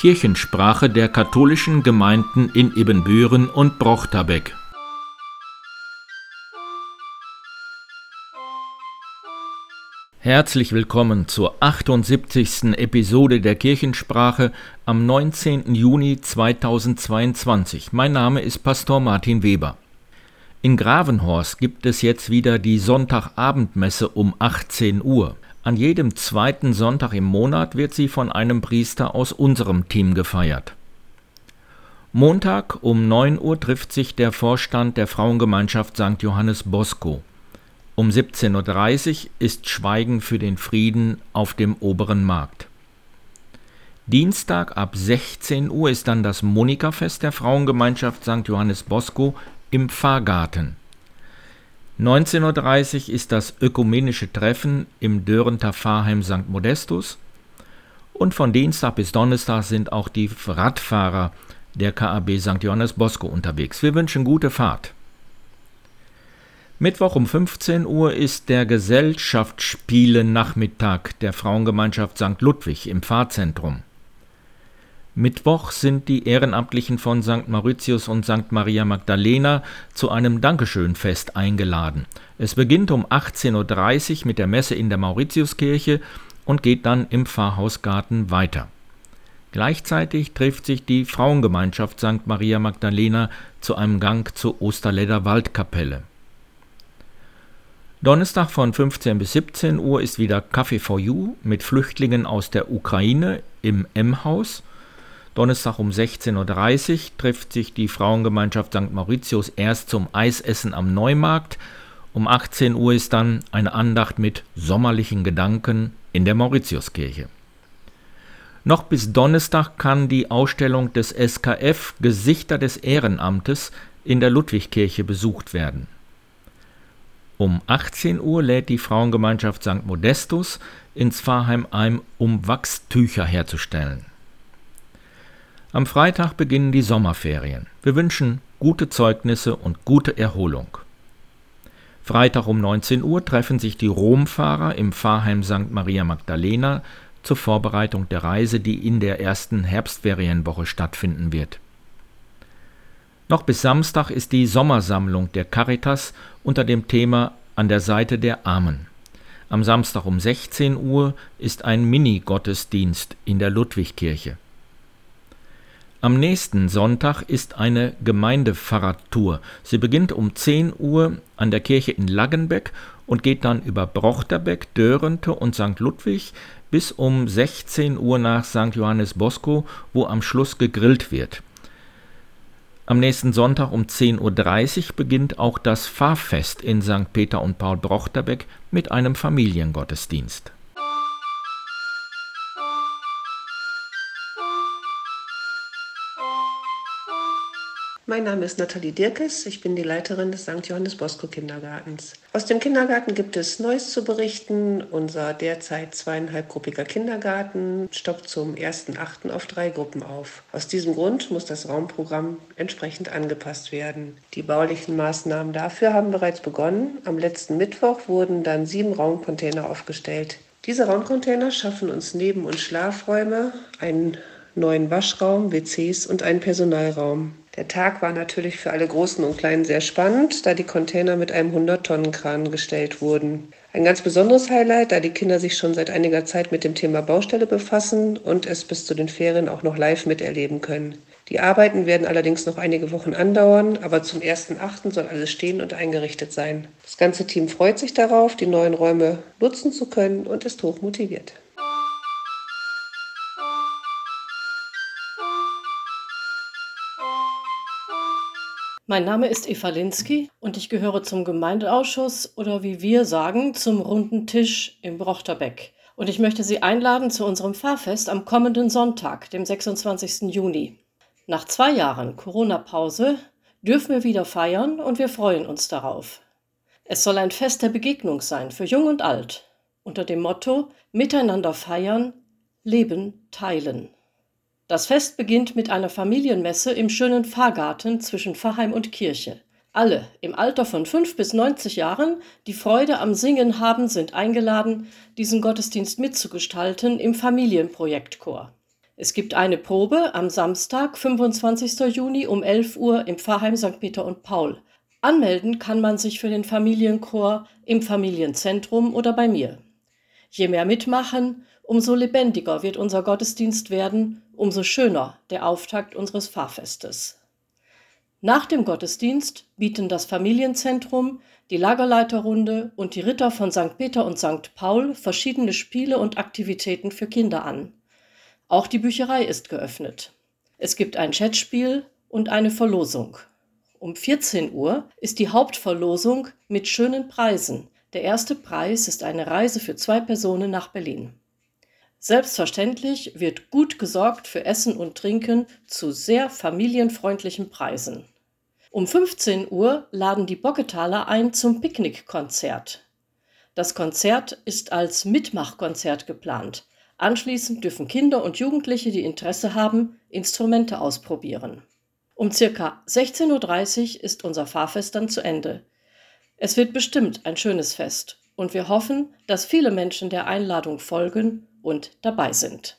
Kirchensprache der katholischen Gemeinden in Ibbenbüren und Brochterbeck. Herzlich willkommen zur 78. Episode der Kirchensprache am 19. Juni 2022. Mein Name ist Pastor Martin Weber. In Gravenhorst gibt es jetzt wieder die Sonntagabendmesse um 18 Uhr. An jedem zweiten Sonntag im Monat wird sie von einem Priester aus unserem Team gefeiert. Montag um 9 Uhr trifft sich der Vorstand der Frauengemeinschaft St. Johannes Bosco. Um 17.30 Uhr ist Schweigen für den Frieden auf dem oberen Markt. Dienstag ab 16 Uhr ist dann das Monika-Fest der Frauengemeinschaft St. Johannes Bosco im Pfarrgarten. 19.30 Uhr ist das ökumenische Treffen im Dörrenter Pfarrheim St. Modestus und von Dienstag bis Donnerstag sind auch die Radfahrer der KAB St. Johannes Bosco unterwegs. Wir wünschen gute Fahrt. Mittwoch um 15 Uhr ist der Gesellschaftsspiele-Nachmittag der Frauengemeinschaft St. Ludwig im Pfarrzentrum. Mittwoch sind die Ehrenamtlichen von St. Mauritius und St. Maria Magdalena zu einem Dankeschönfest eingeladen. Es beginnt um 18.30 Uhr mit der Messe in der Mauritiuskirche und geht dann im Pfarrhausgarten weiter. Gleichzeitig trifft sich die Frauengemeinschaft St. Maria Magdalena zu einem Gang zur Osterledder Waldkapelle. Donnerstag von 15 bis 17 Uhr ist wieder Café for You mit Flüchtlingen aus der Ukraine im M-Haus. Donnerstag um 16.30 Uhr trifft sich die Frauengemeinschaft St. Mauritius erst zum Eisessen am Neumarkt. Um 18 Uhr ist dann eine Andacht mit sommerlichen Gedanken in der Mauritiuskirche. Noch bis Donnerstag kann die Ausstellung des SKF Gesichter des Ehrenamtes in der Ludwigkirche besucht werden. Um 18 Uhr lädt die Frauengemeinschaft St. Modestus ins Pfarrheim ein, um Wachstücher herzustellen. Am Freitag beginnen die Sommerferien. Wir wünschen gute Zeugnisse und gute Erholung. Freitag um 19 Uhr treffen sich die Romfahrer im Pfarrheim St. Maria Magdalena zur Vorbereitung der Reise, die in der ersten Herbstferienwoche stattfinden wird. Noch bis Samstag ist die Sommersammlung der Caritas unter dem Thema An der Seite der Armen. Am Samstag um 16 Uhr ist ein Mini-Gottesdienst in der Ludwigkirche. Am nächsten Sonntag ist eine Gemeindefahrradtour. Sie beginnt um 10 Uhr an der Kirche in Laggenbeck und geht dann über Brochterbeck, Dörrente und St. Ludwig bis um 16 Uhr nach St. Johannes Bosco, wo am Schluss gegrillt wird. Am nächsten Sonntag um 10.30 Uhr beginnt auch das Fahrfest in St. Peter und Paul Brochterbeck mit einem Familiengottesdienst. Mein Name ist Nathalie Dirkes, ich bin die Leiterin des St. Johannes Bosco Kindergartens. Aus dem Kindergarten gibt es Neues zu berichten. Unser derzeit zweieinhalbgruppiger Kindergarten stockt zum 1.8. auf drei Gruppen auf. Aus diesem Grund muss das Raumprogramm entsprechend angepasst werden. Die baulichen Maßnahmen dafür haben bereits begonnen. Am letzten Mittwoch wurden dann sieben Raumcontainer aufgestellt. Diese Raumcontainer schaffen uns Neben- und Schlafräume, einen neuen Waschraum, WCs und einen Personalraum. Der Tag war natürlich für alle Großen und Kleinen sehr spannend, da die Container mit einem 100-Tonnen-Kran gestellt wurden. Ein ganz besonderes Highlight, da die Kinder sich schon seit einiger Zeit mit dem Thema Baustelle befassen und es bis zu den Ferien auch noch live miterleben können. Die Arbeiten werden allerdings noch einige Wochen andauern, aber zum 1.8. soll alles stehen und eingerichtet sein. Das ganze Team freut sich darauf, die neuen Räume nutzen zu können und ist hoch motiviert. Mein Name ist Eva Linsky und ich gehöre zum Gemeindeausschuss oder wie wir sagen, zum runden Tisch im Brochterbeck. Und ich möchte Sie einladen zu unserem Fahrfest am kommenden Sonntag, dem 26. Juni. Nach zwei Jahren Corona-Pause dürfen wir wieder feiern und wir freuen uns darauf. Es soll ein Fest der Begegnung sein für Jung und Alt, unter dem Motto Miteinander feiern, Leben teilen. Das Fest beginnt mit einer Familienmesse im schönen Pfarrgarten zwischen Pfarrheim und Kirche. Alle im Alter von 5 bis 90 Jahren, die Freude am Singen haben, sind eingeladen, diesen Gottesdienst mitzugestalten im Familienprojektchor. Es gibt eine Probe am Samstag, 25. Juni um 11 Uhr im Pfarrheim St. Peter und Paul. Anmelden kann man sich für den Familienchor im Familienzentrum oder bei mir. Je mehr mitmachen, umso lebendiger wird unser Gottesdienst werden, umso schöner der Auftakt unseres Pfarrfestes. Nach dem Gottesdienst bieten das Familienzentrum, die Lagerleiterrunde und die Ritter von St. Peter und St. Paul verschiedene Spiele und Aktivitäten für Kinder an. Auch die Bücherei ist geöffnet. Es gibt ein Chatspiel und eine Verlosung. Um 14 Uhr ist die Hauptverlosung mit schönen Preisen. Der erste Preis ist eine Reise für zwei Personen nach Berlin. Selbstverständlich wird gut gesorgt für Essen und Trinken zu sehr familienfreundlichen Preisen. Um 15 Uhr laden die Bocketaler ein zum Picknickkonzert. Das Konzert ist als Mitmachkonzert geplant. Anschließend dürfen Kinder und Jugendliche, die Interesse haben, Instrumente ausprobieren. Um circa 16.30 Uhr ist unser Fahrfest dann zu Ende. Es wird bestimmt ein schönes Fest und wir hoffen, dass viele Menschen der Einladung folgen und dabei sind.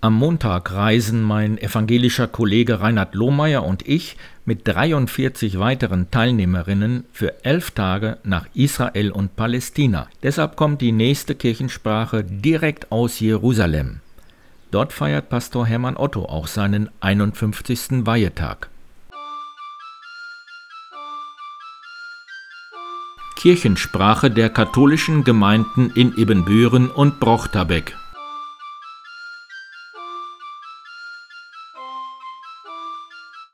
Am Montag reisen mein evangelischer Kollege Reinhard Lohmeier und ich mit 43 weiteren Teilnehmerinnen für elf Tage nach Israel und Palästina. Deshalb kommt die nächste Kirchensprache direkt aus Jerusalem. Dort feiert Pastor Hermann Otto auch seinen 51. Weihetag. Kirchensprache der katholischen Gemeinden in Ebenbüren und Brochterbeck.